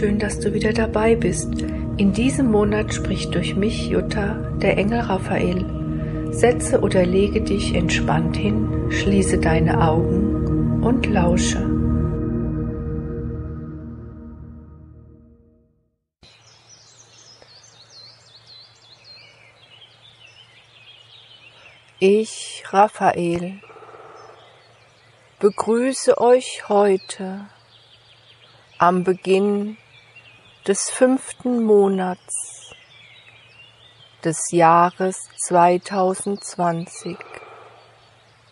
schön, dass du wieder dabei bist. In diesem Monat spricht durch mich, Jutta, der Engel Raphael. Setze oder lege dich entspannt hin, schließe deine Augen und lausche. Ich, Raphael, begrüße euch heute am Beginn des fünften Monats des Jahres 2020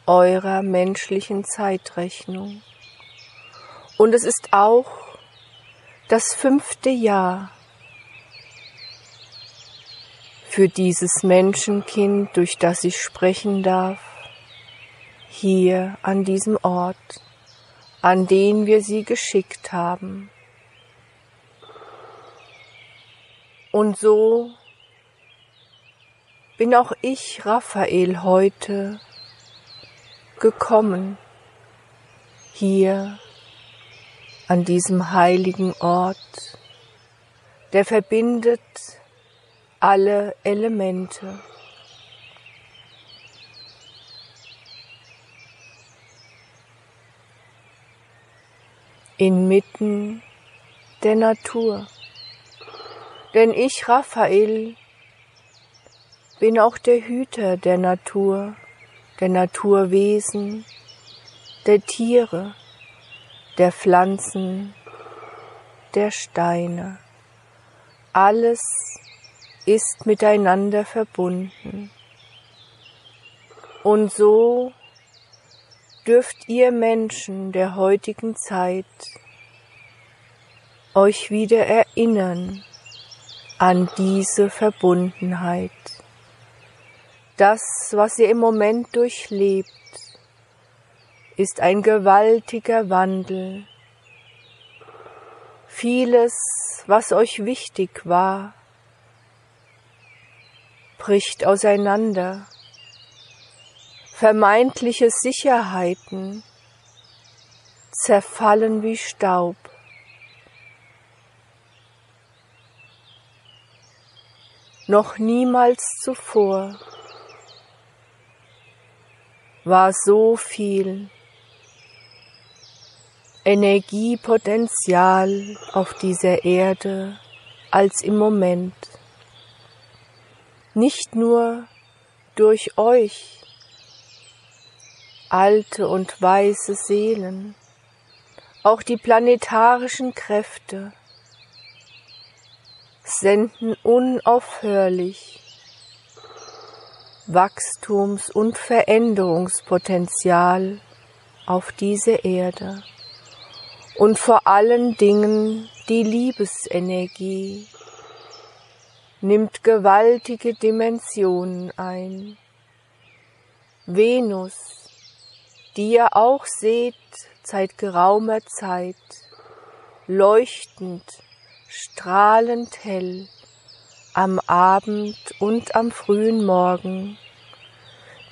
eurer menschlichen Zeitrechnung. Und es ist auch das fünfte Jahr für dieses Menschenkind, durch das ich sprechen darf, hier an diesem Ort an den wir sie geschickt haben. Und so bin auch ich, Raphael, heute gekommen, hier an diesem heiligen Ort, der verbindet alle Elemente. inmitten der Natur. Denn ich, Raphael, bin auch der Hüter der Natur, der Naturwesen, der Tiere, der Pflanzen, der Steine. Alles ist miteinander verbunden. Und so dürft ihr Menschen der heutigen Zeit euch wieder erinnern an diese Verbundenheit. Das, was ihr im Moment durchlebt, ist ein gewaltiger Wandel. Vieles, was euch wichtig war, bricht auseinander Vermeintliche Sicherheiten zerfallen wie Staub. Noch niemals zuvor war so viel Energiepotenzial auf dieser Erde als im Moment. Nicht nur durch euch, alte und weiße Seelen, auch die planetarischen Kräfte senden unaufhörlich Wachstums- und Veränderungspotenzial auf diese Erde und vor allen Dingen die Liebesenergie nimmt gewaltige Dimensionen ein. Venus die ihr auch seht seit geraumer Zeit, leuchtend, strahlend hell, am Abend und am frühen Morgen.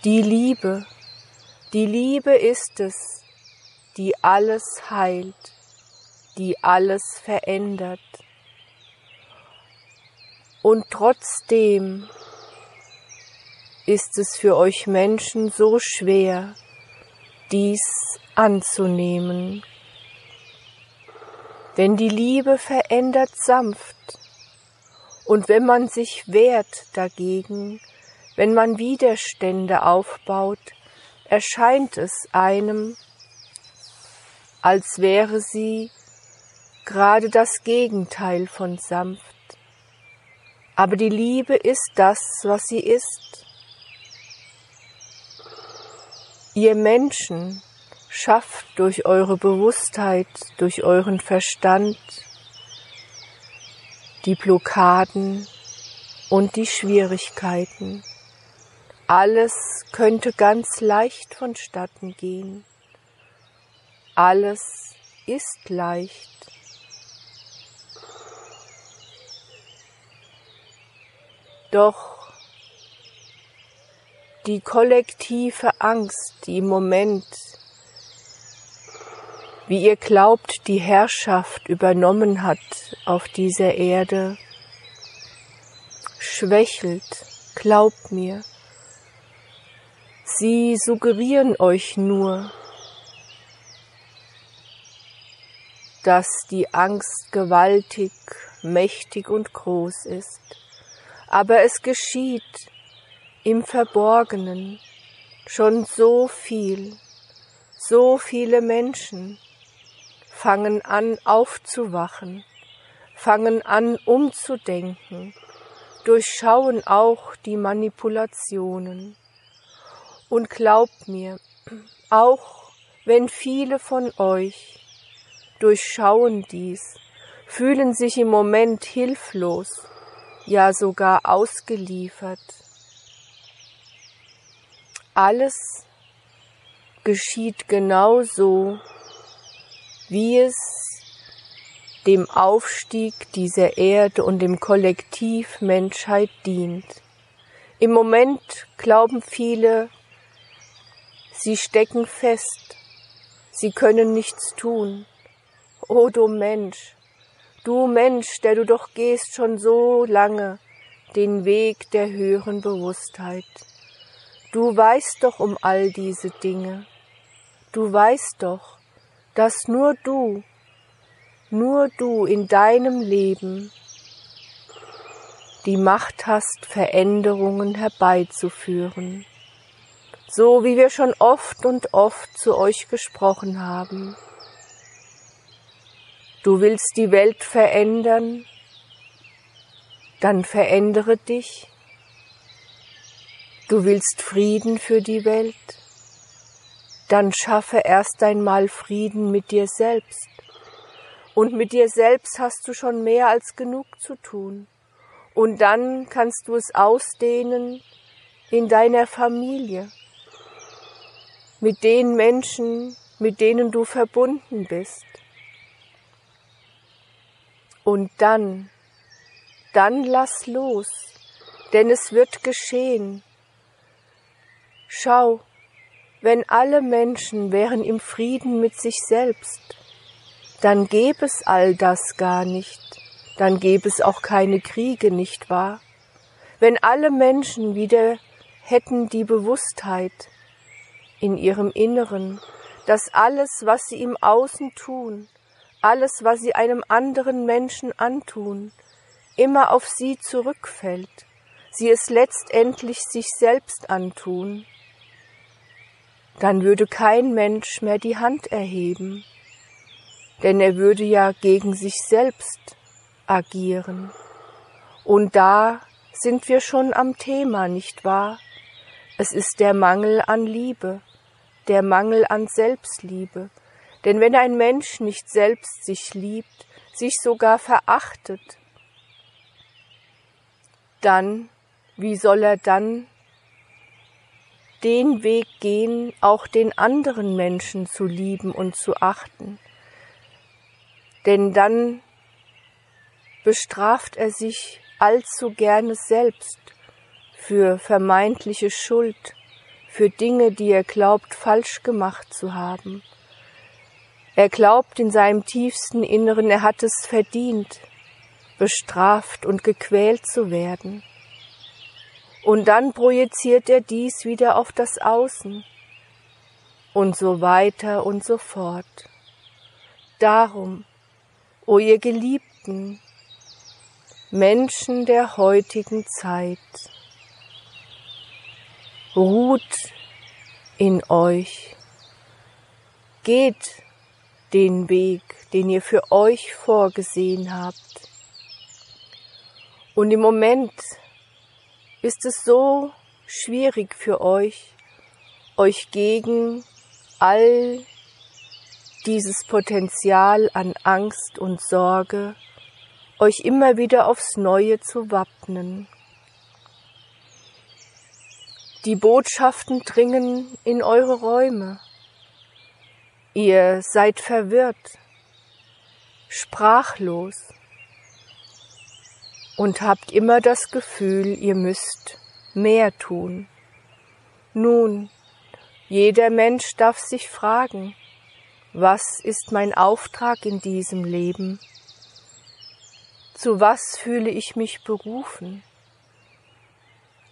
Die Liebe, die Liebe ist es, die alles heilt, die alles verändert. Und trotzdem ist es für euch Menschen so schwer, dies anzunehmen. Denn die Liebe verändert sanft. Und wenn man sich wehrt dagegen, wenn man Widerstände aufbaut, erscheint es einem, als wäre sie gerade das Gegenteil von sanft. Aber die Liebe ist das, was sie ist. Ihr Menschen schafft durch eure Bewusstheit, durch euren Verstand die Blockaden und die Schwierigkeiten. Alles könnte ganz leicht vonstatten gehen. Alles ist leicht. Doch die kollektive Angst, die im Moment wie ihr glaubt, die Herrschaft übernommen hat auf dieser Erde, schwächelt, glaubt mir. Sie suggerieren euch nur, dass die Angst gewaltig, mächtig und groß ist. Aber es geschieht im Verborgenen schon so viel, so viele Menschen fangen an aufzuwachen, fangen an umzudenken, durchschauen auch die Manipulationen. Und glaubt mir, auch wenn viele von euch durchschauen dies, fühlen sich im Moment hilflos, ja sogar ausgeliefert. Alles geschieht genau so, wie es dem Aufstieg dieser Erde und dem Kollektiv Menschheit dient. Im Moment glauben viele, sie stecken fest, sie können nichts tun. O du Mensch, du Mensch, der du doch gehst schon so lange den Weg der höheren Bewusstheit. Du weißt doch um all diese Dinge. Du weißt doch, dass nur du, nur du in deinem Leben die Macht hast, Veränderungen herbeizuführen, so wie wir schon oft und oft zu euch gesprochen haben. Du willst die Welt verändern, dann verändere dich. Du willst Frieden für die Welt, dann schaffe erst einmal Frieden mit dir selbst. Und mit dir selbst hast du schon mehr als genug zu tun. Und dann kannst du es ausdehnen in deiner Familie, mit den Menschen, mit denen du verbunden bist. Und dann, dann lass los, denn es wird geschehen. Schau, wenn alle Menschen wären im Frieden mit sich selbst, dann gäbe es all das gar nicht, dann gäbe es auch keine Kriege, nicht wahr? Wenn alle Menschen wieder hätten die Bewusstheit in ihrem Inneren, dass alles, was sie im Außen tun, alles, was sie einem anderen Menschen antun, immer auf sie zurückfällt, sie es letztendlich sich selbst antun, dann würde kein Mensch mehr die Hand erheben, denn er würde ja gegen sich selbst agieren. Und da sind wir schon am Thema, nicht wahr? Es ist der Mangel an Liebe, der Mangel an Selbstliebe. Denn wenn ein Mensch nicht selbst sich liebt, sich sogar verachtet, dann, wie soll er dann den Weg gehen, auch den anderen Menschen zu lieben und zu achten. Denn dann bestraft er sich allzu gerne selbst für vermeintliche Schuld, für Dinge, die er glaubt falsch gemacht zu haben. Er glaubt in seinem tiefsten Inneren, er hat es verdient, bestraft und gequält zu werden. Und dann projiziert er dies wieder auf das Außen und so weiter und so fort. Darum, o ihr Geliebten, Menschen der heutigen Zeit, ruht in euch, geht den Weg, den ihr für euch vorgesehen habt. Und im Moment ist es so schwierig für euch, euch gegen all dieses Potenzial an Angst und Sorge, euch immer wieder aufs Neue zu wappnen. Die Botschaften dringen in eure Räume. Ihr seid verwirrt, sprachlos und habt immer das Gefühl, ihr müsst mehr tun. Nun, jeder Mensch darf sich fragen, Was ist mein Auftrag in diesem Leben? Zu was fühle ich mich berufen?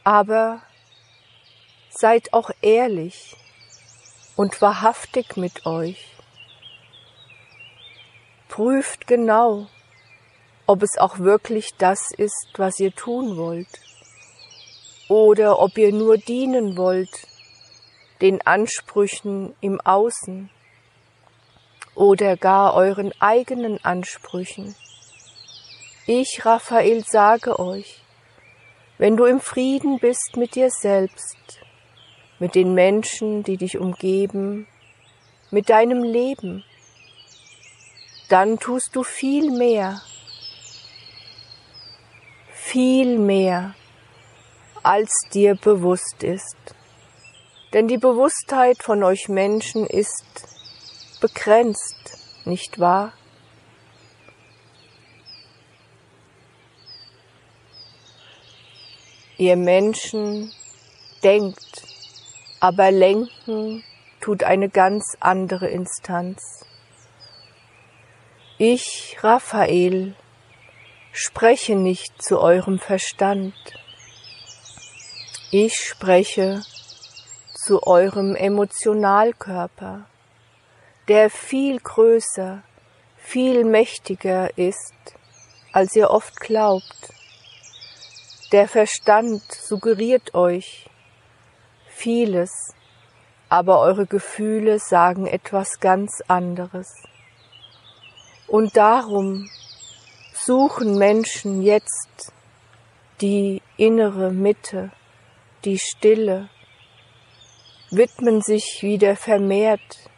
Aber seid auch ehrlich und wahrhaftig mit euch. Prüft genau, ob es auch wirklich das ist, was ihr tun wollt, oder ob ihr nur dienen wollt den Ansprüchen im Außen oder gar euren eigenen Ansprüchen. Ich, Raphael, sage euch, wenn du im Frieden bist mit dir selbst, mit den Menschen, die dich umgeben, mit deinem Leben, dann tust du viel mehr, viel mehr, als dir bewusst ist. Denn die Bewusstheit von euch Menschen ist begrenzt, nicht wahr? Ihr Menschen denkt, aber lenken tut eine ganz andere Instanz. Ich, Raphael, spreche nicht zu eurem Verstand. Ich spreche zu eurem Emotionalkörper, der viel größer, viel mächtiger ist, als ihr oft glaubt. Der Verstand suggeriert euch vieles, aber eure Gefühle sagen etwas ganz anderes. Und darum suchen Menschen jetzt die innere Mitte, die Stille, widmen sich wieder vermehrt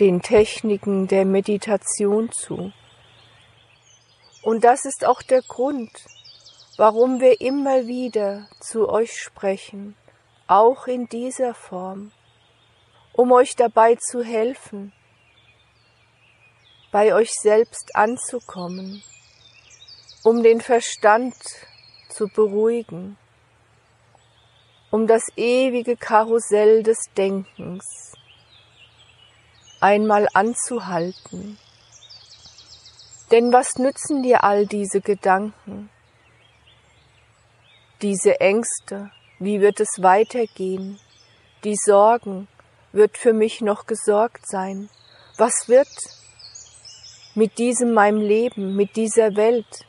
den Techniken der Meditation zu. Und das ist auch der Grund, warum wir immer wieder zu euch sprechen, auch in dieser Form, um euch dabei zu helfen, bei euch selbst anzukommen, um den Verstand zu beruhigen, um das ewige Karussell des Denkens einmal anzuhalten. Denn was nützen dir all diese Gedanken, diese Ängste, wie wird es weitergehen, die Sorgen, wird für mich noch gesorgt sein, was wird mit diesem meinem Leben, mit dieser Welt,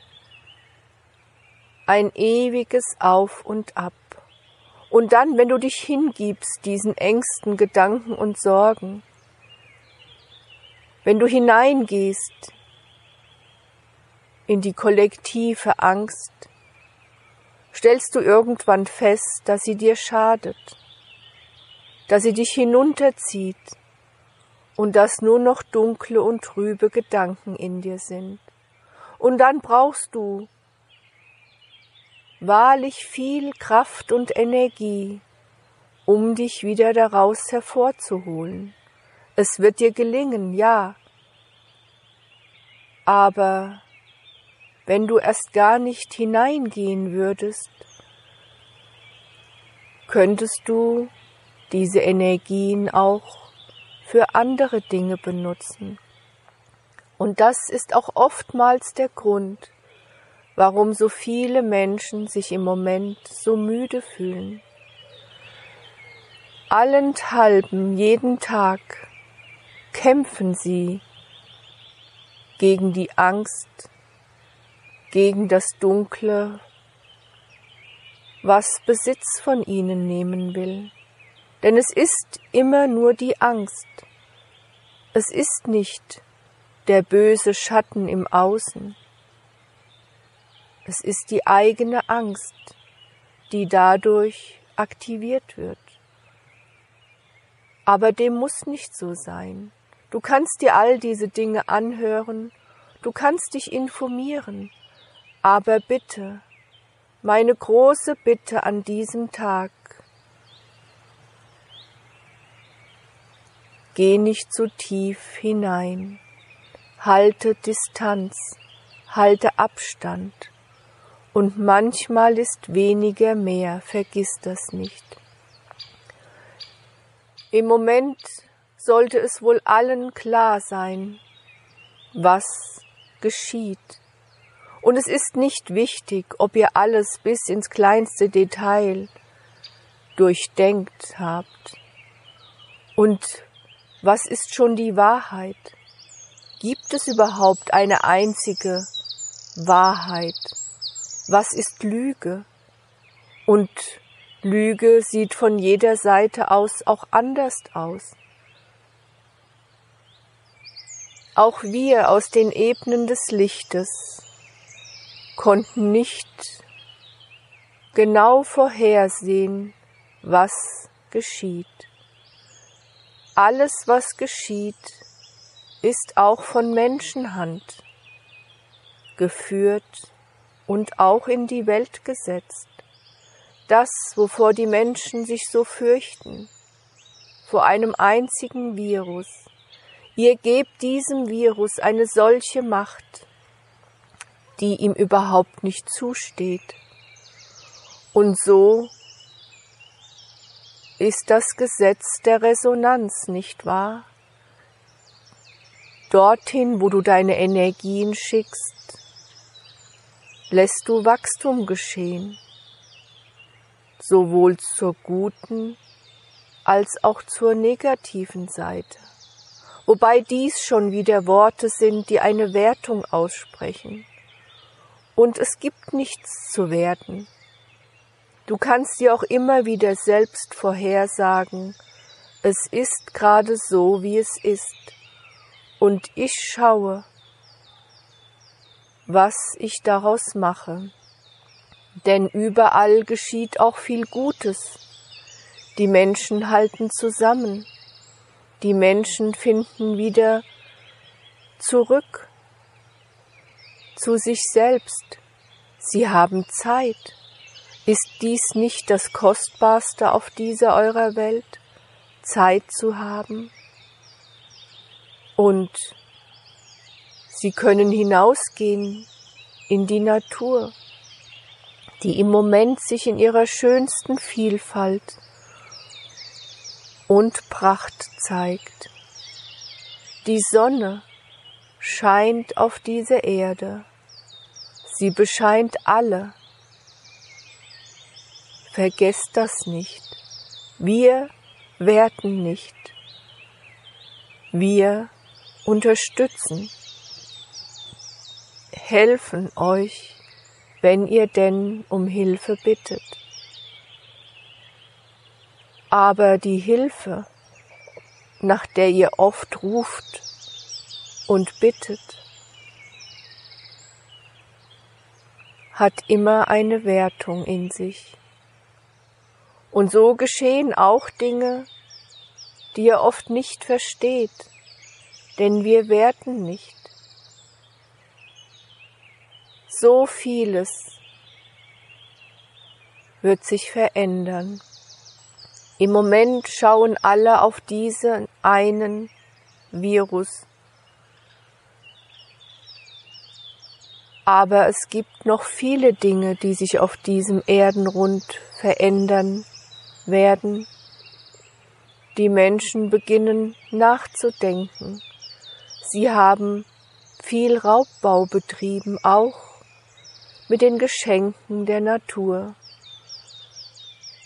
ein ewiges Auf und Ab. Und dann, wenn du dich hingibst diesen Ängsten, Gedanken und Sorgen, wenn du hineingehst in die kollektive Angst, stellst du irgendwann fest, dass sie dir schadet, dass sie dich hinunterzieht und dass nur noch dunkle und trübe Gedanken in dir sind. Und dann brauchst du wahrlich viel Kraft und Energie, um dich wieder daraus hervorzuholen. Es wird dir gelingen, ja. Aber wenn du erst gar nicht hineingehen würdest, könntest du diese Energien auch für andere Dinge benutzen. Und das ist auch oftmals der Grund, warum so viele Menschen sich im Moment so müde fühlen. Allenthalben jeden Tag kämpfen sie gegen die Angst, gegen das Dunkle, was Besitz von ihnen nehmen will. Denn es ist immer nur die Angst. Es ist nicht der böse Schatten im Außen. Es ist die eigene Angst, die dadurch aktiviert wird. Aber dem muss nicht so sein. Du kannst dir all diese Dinge anhören, du kannst dich informieren, aber bitte, meine große Bitte an diesem Tag, geh nicht zu tief hinein, halte Distanz, halte Abstand, und manchmal ist weniger mehr, vergiss das nicht. Im Moment sollte es wohl allen klar sein, was geschieht. Und es ist nicht wichtig, ob ihr alles bis ins kleinste Detail durchdenkt habt. Und was ist schon die Wahrheit? Gibt es überhaupt eine einzige Wahrheit? Was ist Lüge? Und Lüge sieht von jeder Seite aus auch anders aus. Auch wir aus den Ebenen des Lichtes konnten nicht genau vorhersehen, was geschieht. Alles, was geschieht, ist auch von Menschenhand geführt und auch in die Welt gesetzt. Das, wovor die Menschen sich so fürchten, vor einem einzigen Virus. Ihr gebt diesem Virus eine solche Macht, die ihm überhaupt nicht zusteht. Und so ist das Gesetz der Resonanz, nicht wahr? Dorthin, wo du deine Energien schickst, lässt du Wachstum geschehen, sowohl zur guten als auch zur negativen Seite, wobei dies schon wieder Worte sind, die eine Wertung aussprechen. Und es gibt nichts zu werten. Du kannst dir auch immer wieder selbst vorhersagen, es ist gerade so, wie es ist, und ich schaue, was ich daraus mache. Denn überall geschieht auch viel Gutes. Die Menschen halten zusammen. Die Menschen finden wieder zurück zu sich selbst. Sie haben Zeit. Ist dies nicht das Kostbarste auf dieser eurer Welt, Zeit zu haben? Und sie können hinausgehen in die Natur, die im Moment sich in ihrer schönsten Vielfalt und Pracht zeigt. Die Sonne scheint auf diese Erde. Sie bescheint alle, Vergesst das nicht. Wir werten nicht. Wir unterstützen, helfen euch, wenn ihr denn um Hilfe bittet. Aber die Hilfe, nach der ihr oft ruft und bittet, hat immer eine Wertung in sich. Und so geschehen auch Dinge, die ihr oft nicht versteht, denn wir werten nicht. So vieles wird sich verändern. Im Moment schauen alle auf diesen einen Virus. Aber es gibt noch viele Dinge, die sich auf diesem Erdenrund verändern werden. Die Menschen beginnen nachzudenken. Sie haben viel Raubbau betrieben, auch mit den Geschenken der Natur.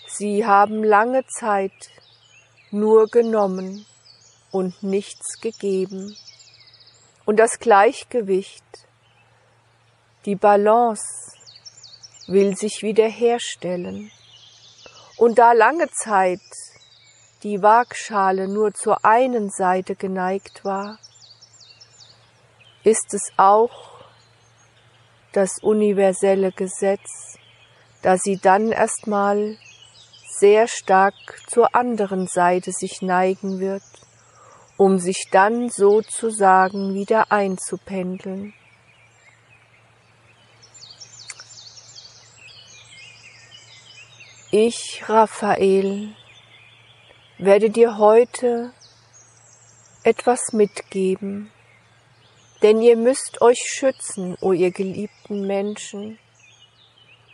Sie haben lange Zeit nur genommen und nichts gegeben. Und das Gleichgewicht, die Balance will sich wiederherstellen. Und da lange Zeit die Waagschale nur zur einen Seite geneigt war, ist es auch das universelle Gesetz, da sie dann erstmal sehr stark zur anderen Seite sich neigen wird, um sich dann sozusagen wieder einzupendeln. Ich, Raphael, werde dir heute etwas mitgeben, denn ihr müsst euch schützen, o oh ihr geliebten Menschen.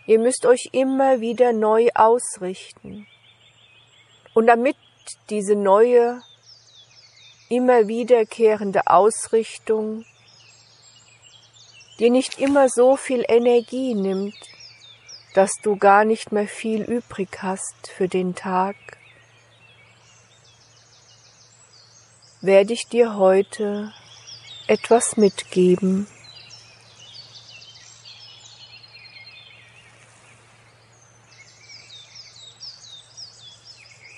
Ihr müsst euch immer wieder neu ausrichten. Und damit diese neue immer wiederkehrende Ausrichtung dir nicht immer so viel Energie nimmt, dass du gar nicht mehr viel übrig hast für den Tag, werde ich dir heute etwas mitgeben.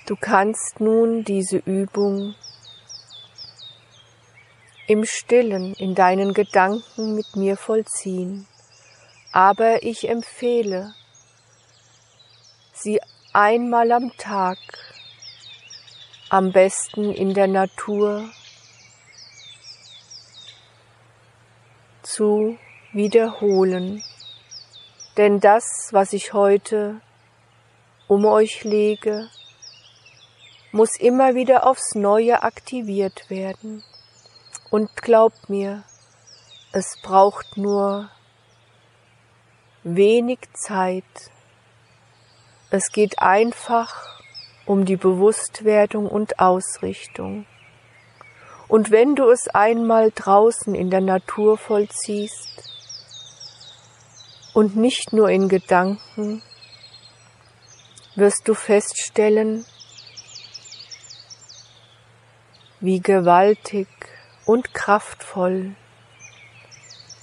Du kannst nun diese Übung im stillen in deinen Gedanken mit mir vollziehen, aber ich empfehle, sie einmal am Tag, am besten in der Natur, zu wiederholen. Denn das, was ich heute um euch lege, muss immer wieder aufs Neue aktiviert werden. Und glaubt mir, es braucht nur wenig Zeit. Es geht einfach um die Bewusstwerdung und Ausrichtung. Und wenn du es einmal draußen in der Natur vollziehst und nicht nur in Gedanken, wirst du feststellen, wie gewaltig und kraftvoll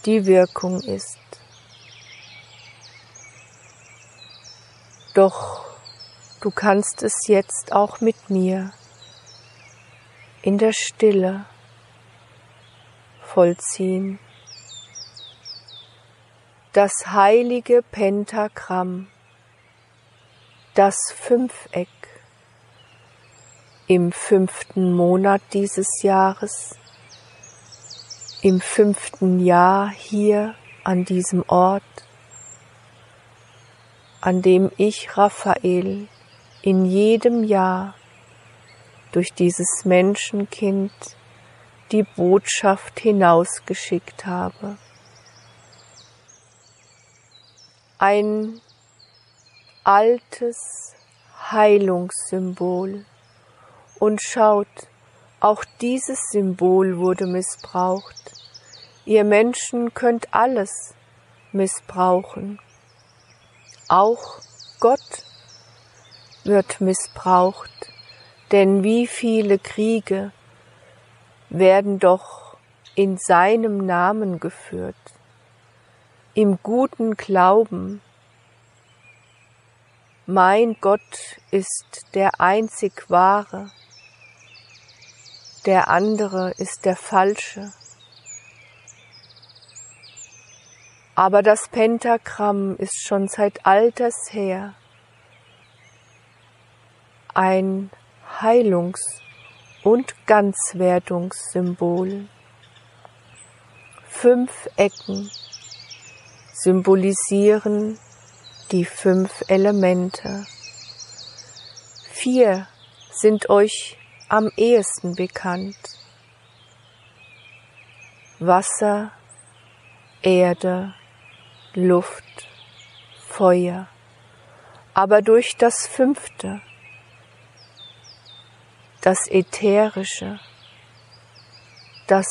die Wirkung ist. Doch du kannst es jetzt auch mit mir in der Stille vollziehen. Das heilige Pentagramm, das Fünfeck im fünften Monat dieses Jahres im fünften Jahr hier an diesem Ort, an dem ich Raphael in jedem Jahr durch dieses Menschenkind die Botschaft hinausgeschickt habe. Ein altes Heilungssymbol. Und schaut, auch dieses Symbol wurde missbraucht. Ihr Menschen könnt alles missbrauchen. Auch Gott wird missbraucht, denn wie viele Kriege werden doch in seinem Namen geführt, im guten Glauben. Mein Gott ist der einzig wahre, der andere ist der falsche. Aber das Pentagramm ist schon seit alters her ein Heilungs- und Ganzwerdungssymbol. Fünf Ecken symbolisieren die fünf Elemente. Vier sind euch am ehesten bekannt. Wasser, Erde, Luft, Feuer. Aber durch das fünfte, das Ätherische, das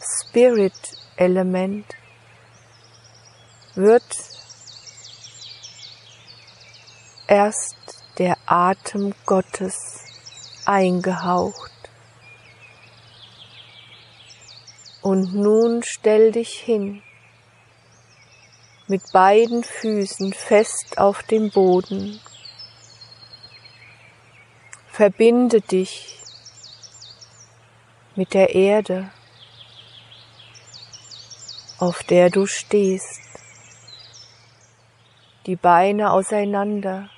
Spirit-Element wird erst der Atem Gottes eingehaucht. Und nun stell dich hin, mit beiden Füßen fest auf dem Boden. Verbinde dich mit der Erde, auf der du stehst, die Beine auseinander,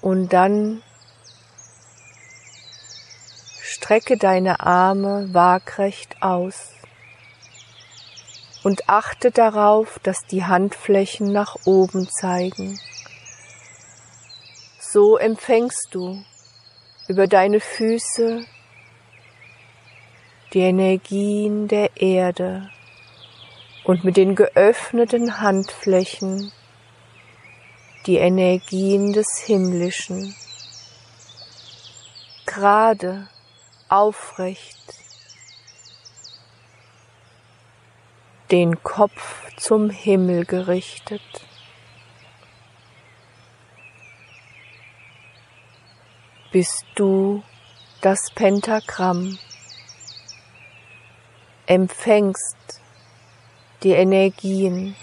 Und dann strecke deine Arme waagrecht aus und achte darauf, dass die Handflächen nach oben zeigen. So empfängst du über deine Füße die Energien der Erde und mit den geöffneten Handflächen die Energien des Himmlischen. gerade, aufrecht, den Kopf zum Himmel gerichtet. Bist du das Pentagramm, empfängst die Energien,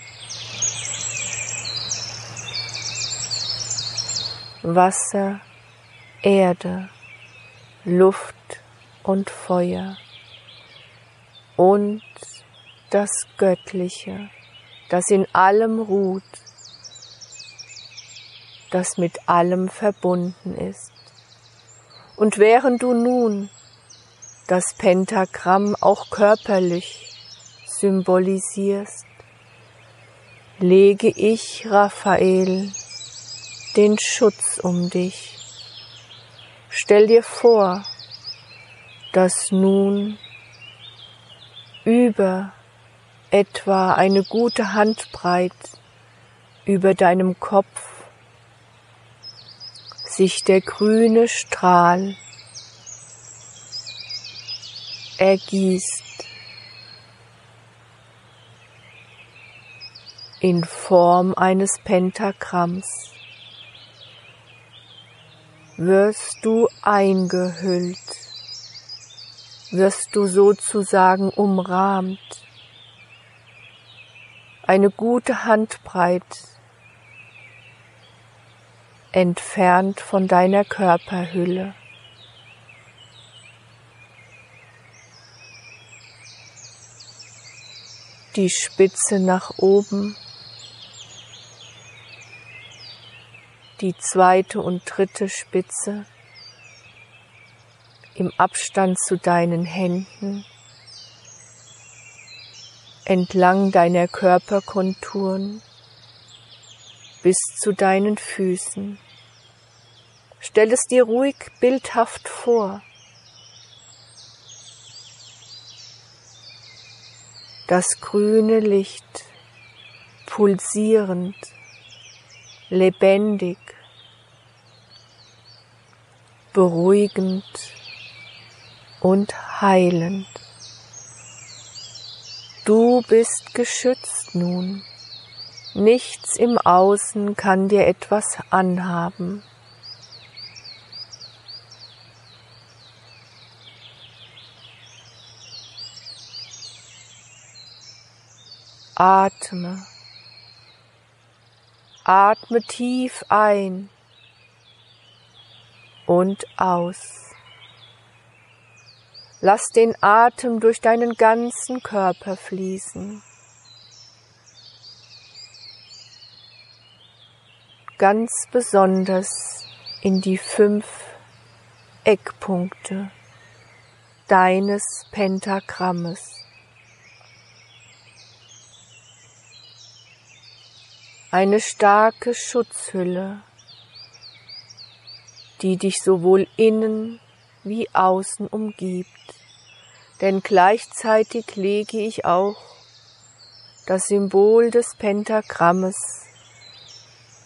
Wasser, Erde, Luft und Feuer. Und das Göttliche, das in allem ruht, das mit allem verbunden ist. Und während du nun das Pentagramm auch körperlich symbolisierst, lege ich, Raphael, den Schutz um dich. Stell dir vor, dass nun über etwa eine gute Handbreit über deinem Kopf sich der grüne Strahl ergießt in Form eines Pentagramms. Wirst du eingehüllt, wirst du sozusagen umrahmt, eine gute Handbreit entfernt von deiner Körperhülle. Die Spitze nach oben. Die zweite und dritte Spitze. Im Abstand zu deinen Händen, entlang deiner Körperkonturen bis zu deinen Füßen. Stell es dir ruhig bildhaft vor. Das grüne Licht pulsierend lebendig, beruhigend und heilend. Du bist geschützt nun. Nichts im Außen kann dir etwas anhaben. Atme. Atme tief ein und aus. Lass den Atem durch deinen ganzen Körper fließen. Ganz besonders in die fünf Eckpunkte deines Pentagrammes. eine starke Schutzhülle, die dich sowohl innen wie außen umgibt. Denn gleichzeitig lege ich auch das Symbol des Pentagrammes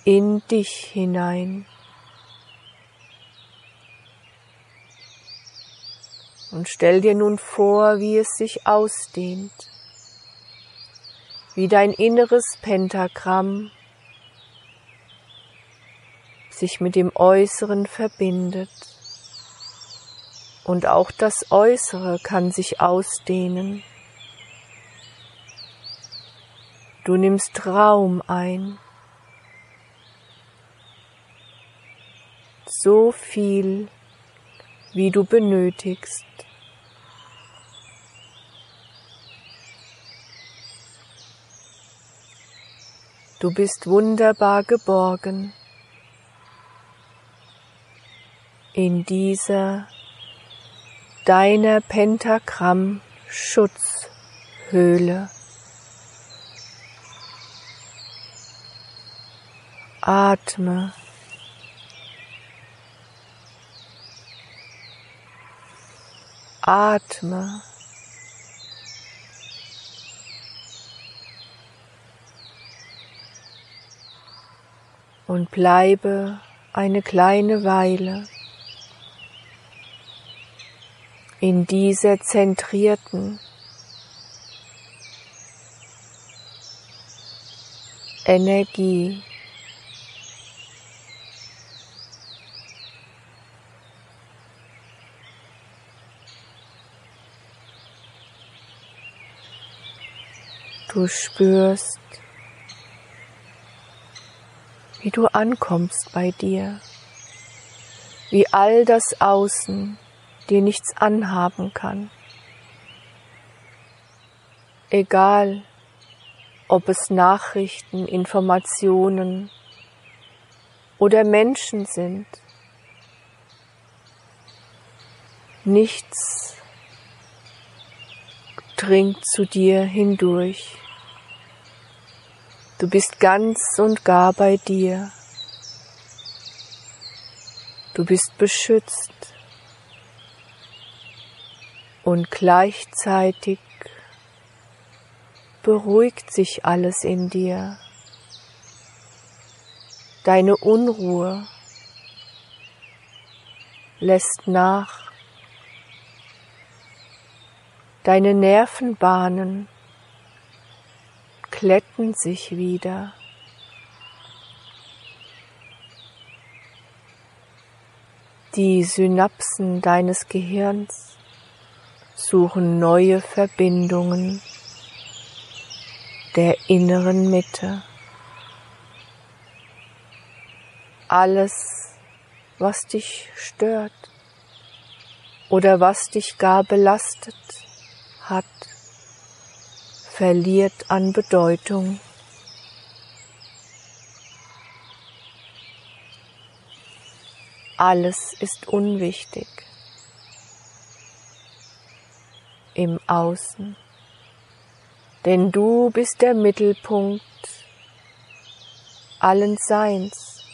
in dich hinein. Und stell dir nun vor, wie es sich ausdehnt, wie dein inneres Pentagramm sich mit dem Äußeren verbindet. Und auch das Äußere kann sich ausdehnen. Du nimmst Raum ein. So viel, wie du benötigst. Du bist wunderbar geborgen. in dieser deiner Pentagramm Schutzhöhle. Atme. Atme. Und bleibe eine kleine Weile in dieser zentrierten Energie. Du spürst, wie du ankommst bei dir, wie all das Außen dir nichts anhaben kann. Egal, ob es Nachrichten, Informationen oder Menschen sind, nichts dringt zu dir hindurch. Du bist ganz und gar bei dir. Du bist beschützt und gleichzeitig beruhigt sich alles in dir. Deine Unruhe lässt nach. Deine Nervenbahnen kletten sich wieder. Die Synapsen deines Gehirns suchen neue Verbindungen der inneren Mitte. Alles, was dich stört oder was dich gar belastet hat, verliert an Bedeutung. Alles ist unwichtig im Außen, denn du bist der Mittelpunkt allen Seins.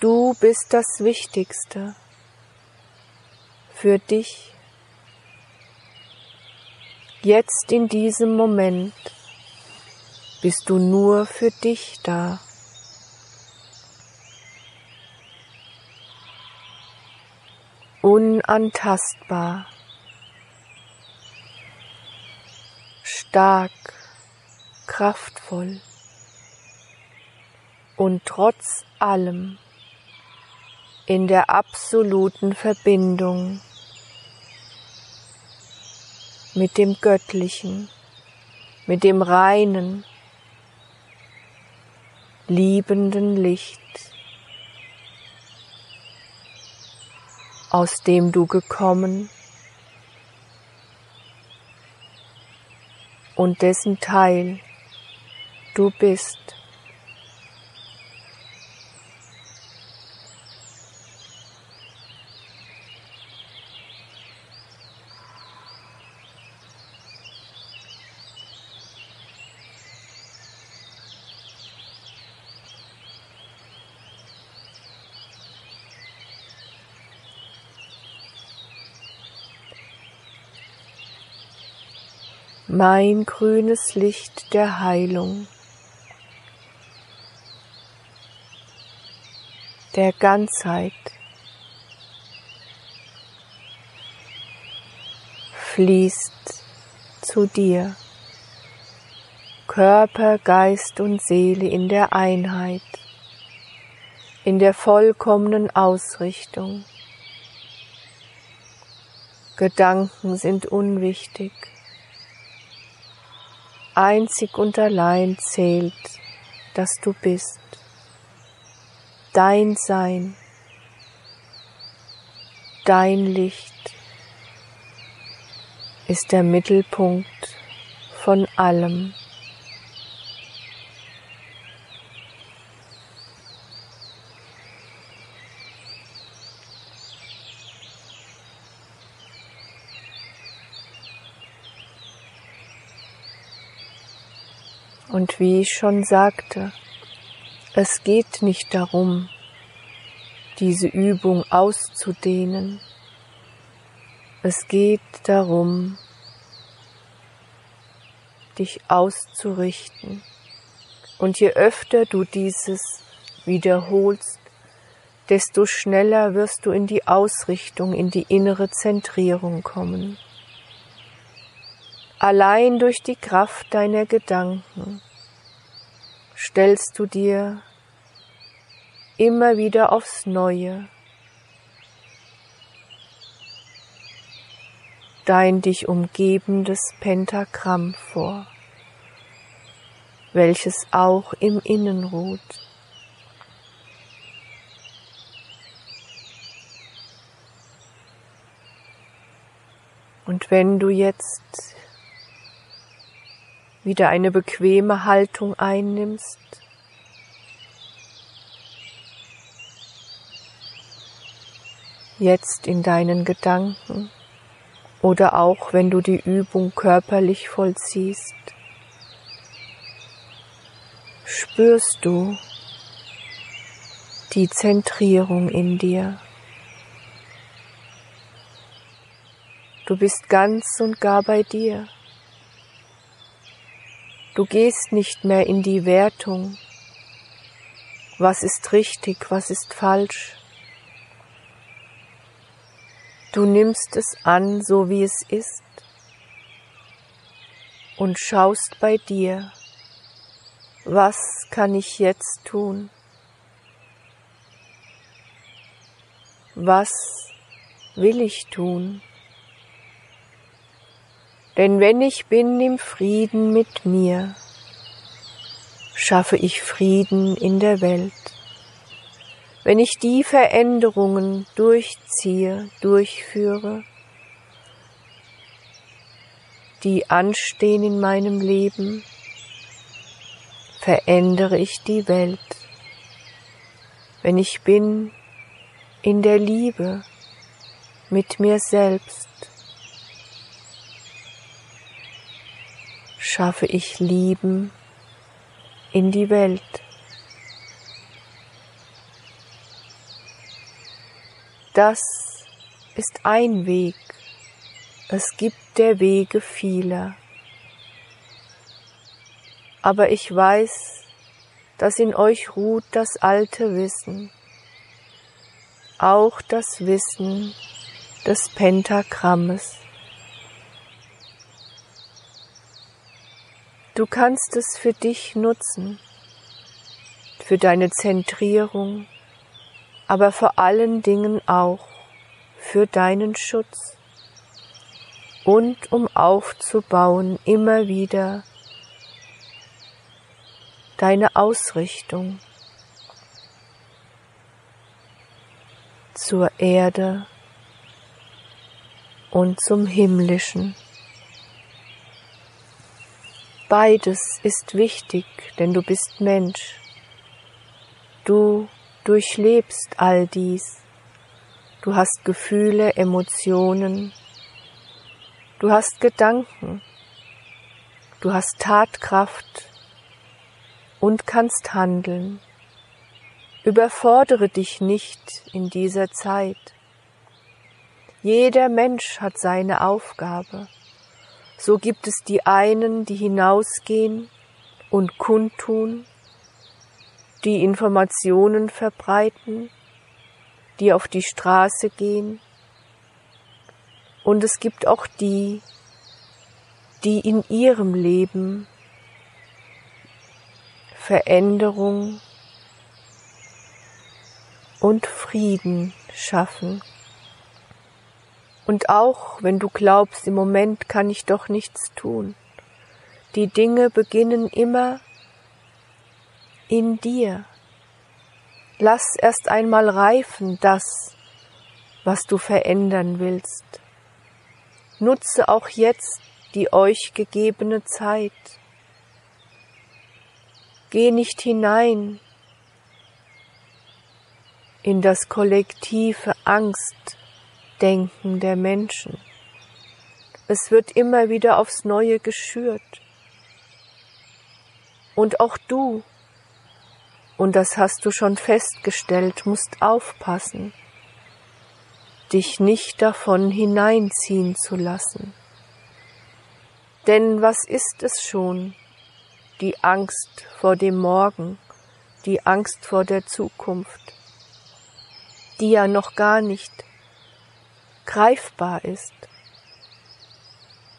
Du bist das Wichtigste für dich Jetzt in diesem Moment bist du nur für dich da. Unantastbar, stark, kraftvoll und trotz allem in der absoluten Verbindung mit dem Göttlichen, mit dem reinen, liebenden Licht, aus dem du gekommen und dessen Teil du bist. Mein grünes Licht der Heilung, der Ganzheit, fließt zu dir, Körper, Geist und Seele in der Einheit, in der vollkommenen Ausrichtung. Gedanken sind unwichtig. Einzig und allein zählt, dass du bist, dein Sein, dein Licht ist der Mittelpunkt von allem. Und wie ich schon sagte, es geht nicht darum, diese Übung auszudehnen. Es geht darum, dich auszurichten. Und je öfter du dieses wiederholst, desto schneller wirst du in die Ausrichtung, in die innere Zentrierung kommen. Allein durch die Kraft deiner Gedanken stellst du dir immer wieder aufs Neue dein dich umgebendes Pentagramm vor, welches auch im Innen ruht. Und wenn du jetzt wieder eine bequeme Haltung einnimmst, jetzt in deinen Gedanken oder auch wenn du die Übung körperlich vollziehst, spürst du die Zentrierung in dir. Du bist ganz und gar bei dir. Du gehst nicht mehr in die Wertung, was ist richtig, was ist falsch. Du nimmst es an, so wie es ist, und schaust bei dir, was kann ich jetzt tun? Was will ich tun? Denn wenn ich bin im Frieden mit mir, schaffe ich Frieden in der Welt. Wenn ich die Veränderungen durchziehe, durchführe, die anstehen in meinem Leben, verändere ich die Welt. Wenn ich bin in der Liebe mit mir selbst, schaffe ich Lieben in die Welt. Das ist ein Weg. Es gibt der Wege viele. Aber ich weiß, dass in euch ruht das alte Wissen, auch das Wissen des Pentagrammes. Du kannst es für dich nutzen, für deine Zentrierung, aber vor allen Dingen auch für deinen Schutz und um aufzubauen immer wieder deine Ausrichtung zur Erde und zum Himmlischen. Beides ist wichtig, denn du bist Mensch. Du durchlebst all dies. Du hast Gefühle, Emotionen. Du hast Gedanken. Du hast Tatkraft und kannst handeln. Überfordere dich nicht in dieser Zeit. Jeder Mensch hat seine Aufgabe. So gibt es die einen, die hinausgehen und kundtun, die Informationen verbreiten, die auf die Straße gehen. Und es gibt auch die, die in ihrem Leben Veränderung und Frieden schaffen. Und auch wenn du glaubst, im Moment kann ich doch nichts tun, die Dinge beginnen immer in dir. Lass erst einmal reifen das, was du verändern willst. Nutze auch jetzt die euch gegebene Zeit. Geh nicht hinein in das kollektive Angst, Denken der Menschen. Es wird immer wieder aufs Neue geschürt. Und auch du, und das hast du schon festgestellt, musst aufpassen, dich nicht davon hineinziehen zu lassen. Denn was ist es schon, die Angst vor dem Morgen, die Angst vor der Zukunft? die ja noch gar nicht greifbar ist.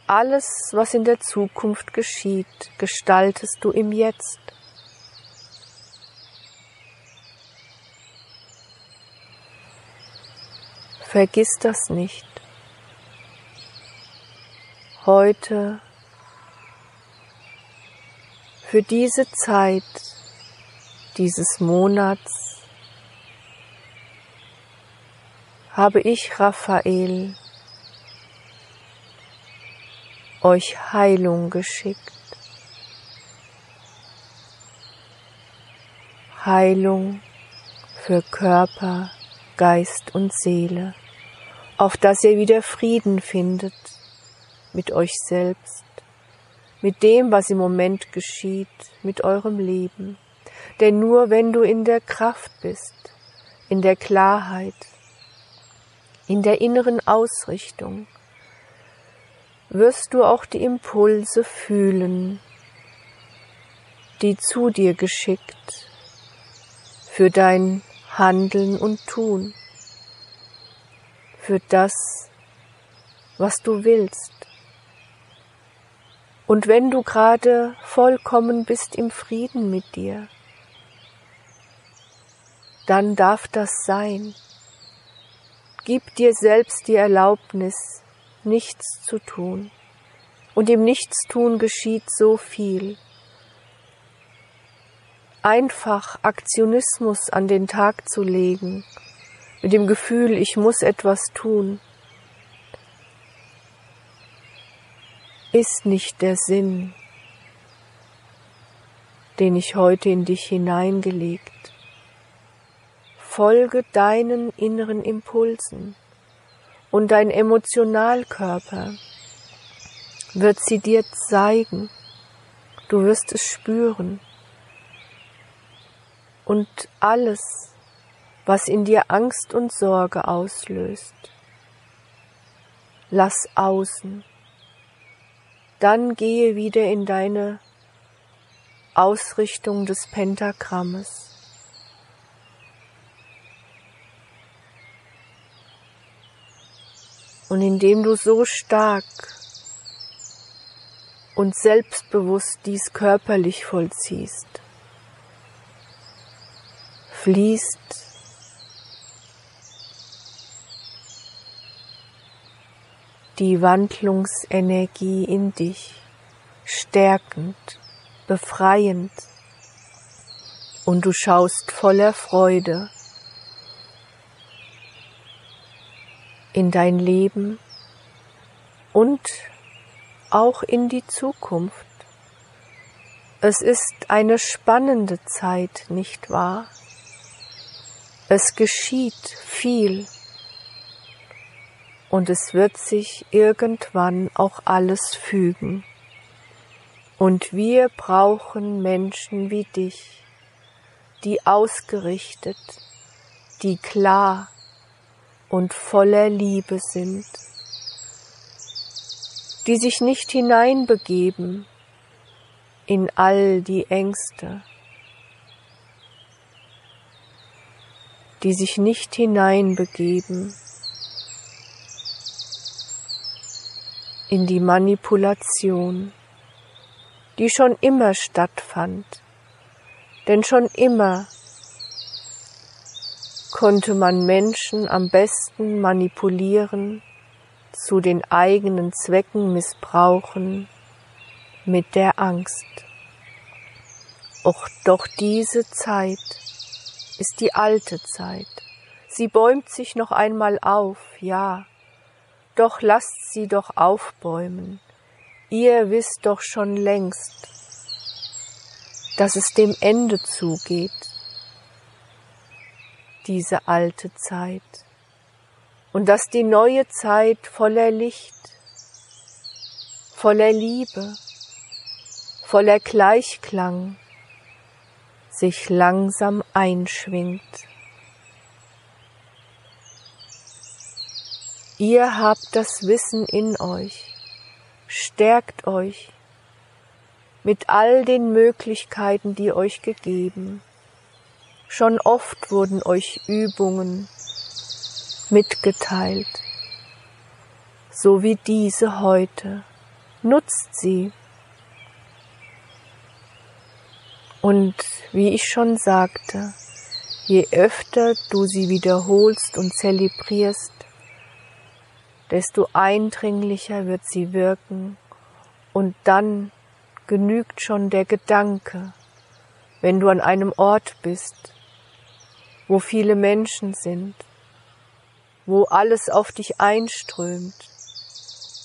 Alles, was in der Zukunft geschieht, gestaltest du im Jetzt. Vergiss das nicht. Heute, für diese Zeit dieses Monats, habe ich, Raphael, euch Heilung geschickt. Heilung für Körper, Geist und Seele, auf dass ihr wieder Frieden findet mit euch selbst, mit dem, was im Moment geschieht, mit eurem Leben. Denn nur wenn du in der Kraft bist, in der Klarheit, in der inneren Ausrichtung, wirst du auch die Impulse fühlen, die zu dir geschickt für dein Handeln und Tun, für das, was du willst. Und wenn du gerade vollkommen bist im Frieden mit dir, dann darf das sein. Gib dir selbst die Erlaubnis, nichts zu tun. Und im Nichtstun geschieht so viel. Einfach Aktionismus an den Tag zu legen, mit dem Gefühl, ich muss etwas tun, ist nicht der Sinn, den ich heute in dich hineingelegt. Folge deinen inneren Impulsen und dein Emotionalkörper wird sie dir zeigen. Du wirst es spüren. Und alles, was in dir Angst und Sorge auslöst, lass außen. Dann gehe wieder in deine Ausrichtung des Pentagrammes. Und indem du so stark und selbstbewusst dies körperlich vollziehst, fließt die Wandlungsenergie in dich, stärkend, befreiend, und du schaust voller Freude in dein Leben und auch in die Zukunft. Es ist eine spannende Zeit, nicht wahr? Es geschieht viel und es wird sich irgendwann auch alles fügen. Und wir brauchen Menschen wie dich, die ausgerichtet, die klar, und voller Liebe sind, die sich nicht hineinbegeben in all die Ängste, die sich nicht hineinbegeben in die Manipulation, die schon immer stattfand, denn schon immer konnte man Menschen am besten manipulieren, zu den eigenen Zwecken missbrauchen, mit der Angst. Och, doch diese Zeit ist die alte Zeit. Sie bäumt sich noch einmal auf, ja, doch lasst sie doch aufbäumen. Ihr wisst doch schon längst, dass es dem Ende zugeht diese alte Zeit und dass die neue Zeit voller Licht, voller Liebe, voller Gleichklang sich langsam einschwingt. Ihr habt das Wissen in euch, stärkt euch mit all den Möglichkeiten, die euch gegeben Schon oft wurden euch Übungen mitgeteilt, so wie diese heute. Nutzt sie. Und wie ich schon sagte, je öfter du sie wiederholst und zelebrierst, desto eindringlicher wird sie wirken und dann genügt schon der Gedanke, wenn du an einem Ort bist, wo viele Menschen sind, wo alles auf dich einströmt,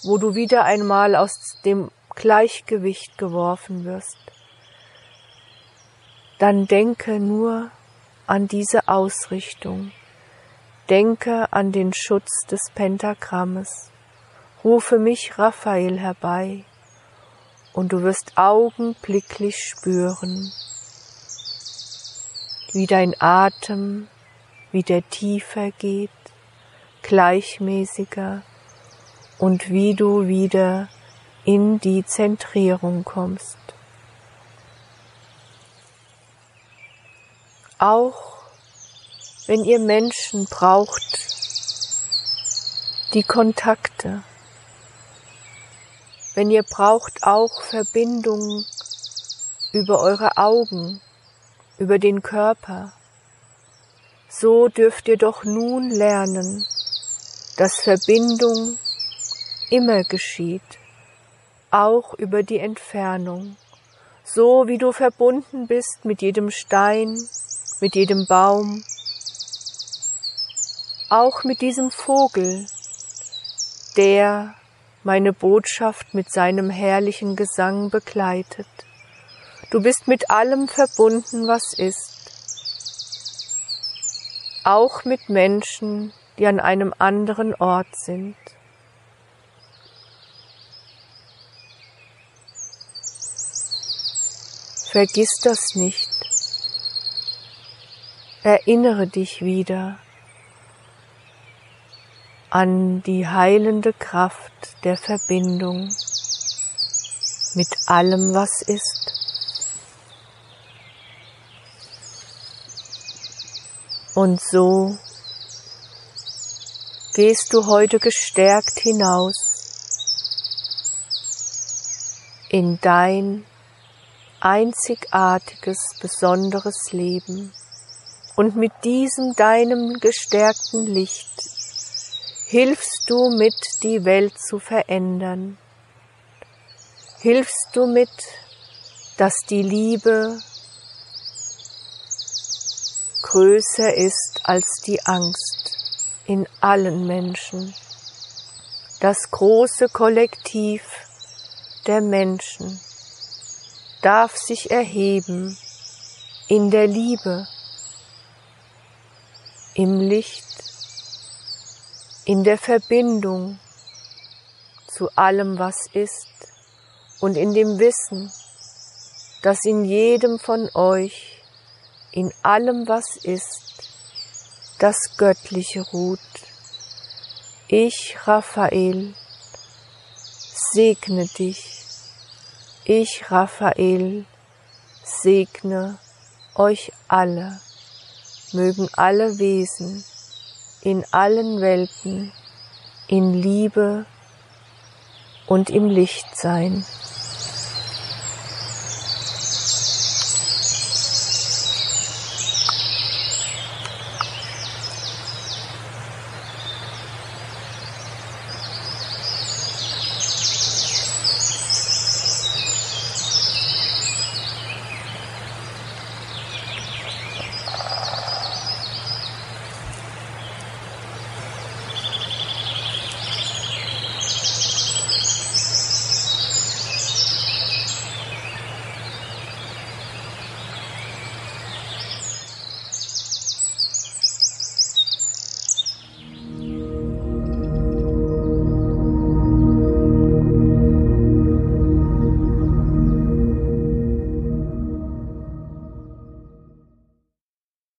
wo du wieder einmal aus dem Gleichgewicht geworfen wirst, dann denke nur an diese Ausrichtung, denke an den Schutz des Pentagrammes, rufe mich Raphael herbei, und du wirst augenblicklich spüren, wie dein Atem wieder tiefer geht, gleichmäßiger und wie du wieder in die Zentrierung kommst. Auch wenn ihr Menschen braucht, die Kontakte, wenn ihr braucht auch Verbindung über eure Augen, über den Körper, so dürft ihr doch nun lernen, dass Verbindung immer geschieht, auch über die Entfernung, so wie du verbunden bist mit jedem Stein, mit jedem Baum, auch mit diesem Vogel, der meine Botschaft mit seinem herrlichen Gesang begleitet. Du bist mit allem verbunden, was ist, auch mit Menschen, die an einem anderen Ort sind. Vergiss das nicht. Erinnere dich wieder an die heilende Kraft der Verbindung mit allem, was ist. Und so gehst du heute gestärkt hinaus in dein einzigartiges, besonderes Leben. Und mit diesem deinem gestärkten Licht hilfst du mit, die Welt zu verändern. Hilfst du mit, dass die Liebe größer ist als die Angst in allen Menschen. Das große Kollektiv der Menschen darf sich erheben in der Liebe, im Licht, in der Verbindung zu allem, was ist und in dem Wissen, dass in jedem von euch in allem, was ist, das Göttliche ruht. Ich, Raphael, segne dich. Ich, Raphael, segne euch alle. Mögen alle Wesen in allen Welten in Liebe und im Licht sein.